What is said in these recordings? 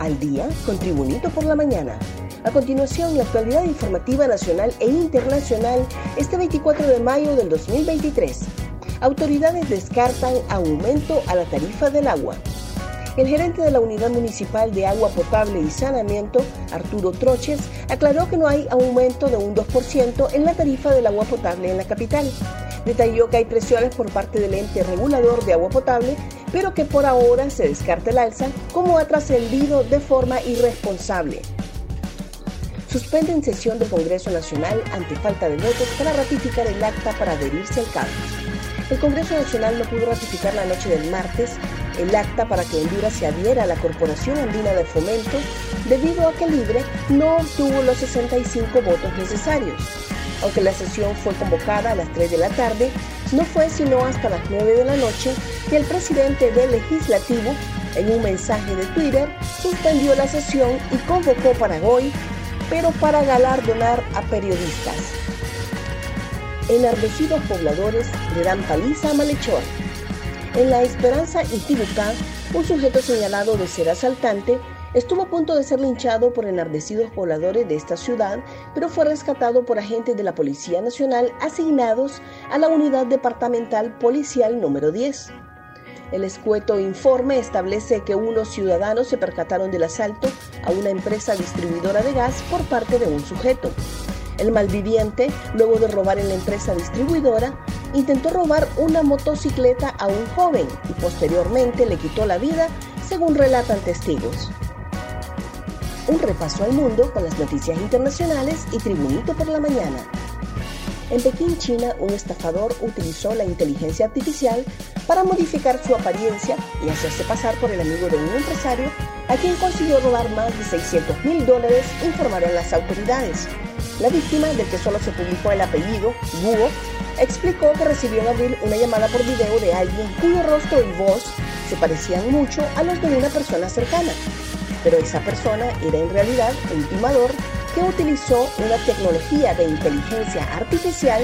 al día con Tribunito por la mañana. A continuación, la actualidad informativa nacional e internacional este 24 de mayo del 2023. Autoridades descartan aumento a la tarifa del agua. El gerente de la Unidad Municipal de Agua Potable y Saneamiento, Arturo Troches, aclaró que no hay aumento de un 2% en la tarifa del agua potable en la capital. Detalló que hay presiones por parte del ente regulador de agua potable pero que por ahora se descarta el alza como ha trascendido de forma irresponsable. Suspenden sesión del Congreso Nacional ante falta de votos para ratificar el acta para adherirse al cambio. El Congreso Nacional no pudo ratificar la noche del martes el acta para que Honduras se adhiera a la Corporación Andina de Fomento debido a que Libre no obtuvo los 65 votos necesarios. Aunque la sesión fue convocada a las 3 de la tarde, no fue sino hasta las 9 de la noche que el presidente del legislativo, en un mensaje de Twitter, suspendió la sesión y convocó para hoy, pero para galardonar a periodistas. Enardecidos pobladores le dan paliza a Malhechor. En La Esperanza Intibucá, un sujeto señalado de ser asaltante Estuvo a punto de ser linchado por enardecidos pobladores de esta ciudad, pero fue rescatado por agentes de la Policía Nacional asignados a la Unidad Departamental Policial número 10. El escueto informe establece que unos ciudadanos se percataron del asalto a una empresa distribuidora de gas por parte de un sujeto. El malviviente, luego de robar en la empresa distribuidora, intentó robar una motocicleta a un joven y posteriormente le quitó la vida, según relatan testigos un repaso al mundo con las noticias internacionales y Tribunito por la mañana. En Pekín, China, un estafador utilizó la inteligencia artificial para modificar su apariencia y hacerse pasar por el amigo de un empresario a quien consiguió robar más de 600 mil dólares, informaron las autoridades. La víctima, del que solo se publicó el apellido, Guo, explicó que recibió en abril una llamada por video de alguien cuyo rostro y voz se parecían mucho a los de una persona cercana pero esa persona era en realidad el timador que utilizó una tecnología de inteligencia artificial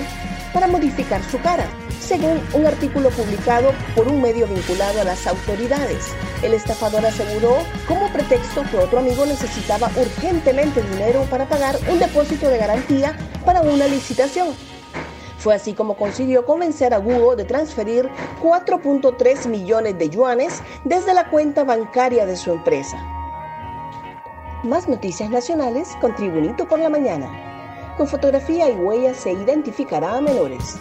para modificar su cara, según un artículo publicado por un medio vinculado a las autoridades. El estafador aseguró como pretexto que otro amigo necesitaba urgentemente dinero para pagar un depósito de garantía para una licitación. Fue así como consiguió convencer a Google de transferir 4.3 millones de yuanes desde la cuenta bancaria de su empresa. Más noticias nacionales con Tribunito por la Mañana. Con fotografía y huella se identificará a menores.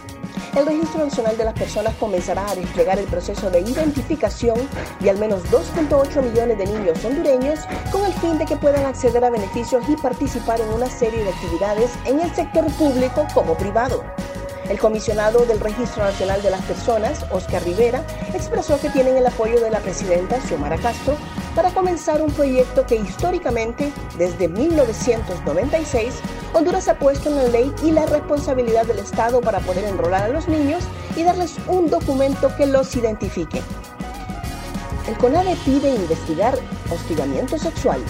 El Registro Nacional de las Personas comenzará a desplegar el proceso de identificación de al menos 2.8 millones de niños hondureños con el fin de que puedan acceder a beneficios y participar en una serie de actividades en el sector público como privado. El comisionado del Registro Nacional de las Personas, Oscar Rivera, expresó que tienen el apoyo de la presidenta Xiomara Castro para comenzar un proyecto que históricamente, desde 1996, Honduras ha puesto en la ley y la responsabilidad del Estado para poder enrolar a los niños y darles un documento que los identifique. El CONADE pide investigar hostigamiento sexual.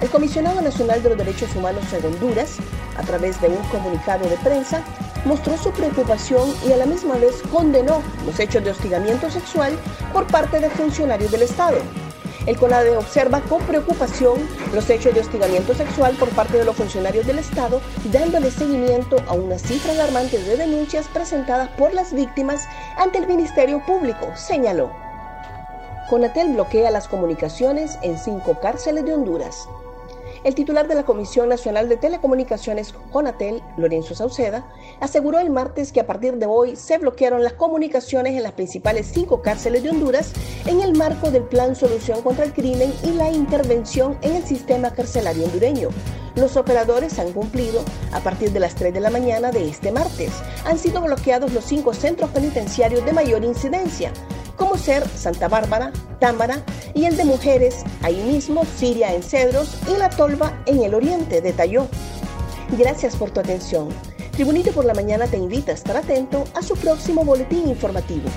El Comisionado Nacional de los Derechos Humanos en Honduras, a través de un comunicado de prensa, mostró su preocupación y a la misma vez condenó los hechos de hostigamiento sexual por parte de funcionarios del Estado el CONADE observa con preocupación los hechos de hostigamiento sexual por parte de los funcionarios del Estado, dándole seguimiento a una cifra alarmante de denuncias presentadas por las víctimas ante el Ministerio Público, señaló. CONATEL bloquea las comunicaciones en cinco cárceles de Honduras. El titular de la Comisión Nacional de Telecomunicaciones, CONATEL, Lorenzo Sauceda, aseguró el martes que a partir de hoy se bloquearon las comunicaciones en las principales cinco cárceles de Honduras en el marco del Plan Solución contra el Crimen y la intervención en el sistema carcelario hondureño. Los operadores han cumplido a partir de las 3 de la mañana de este martes. Han sido bloqueados los cinco centros penitenciarios de mayor incidencia, como ser Santa Bárbara, Támara y el de mujeres, ahí mismo Siria en Cedros y La Tolva en el Oriente, detalló. Gracias por tu atención. Tribunito por la Mañana te invita a estar atento a su próximo boletín informativo.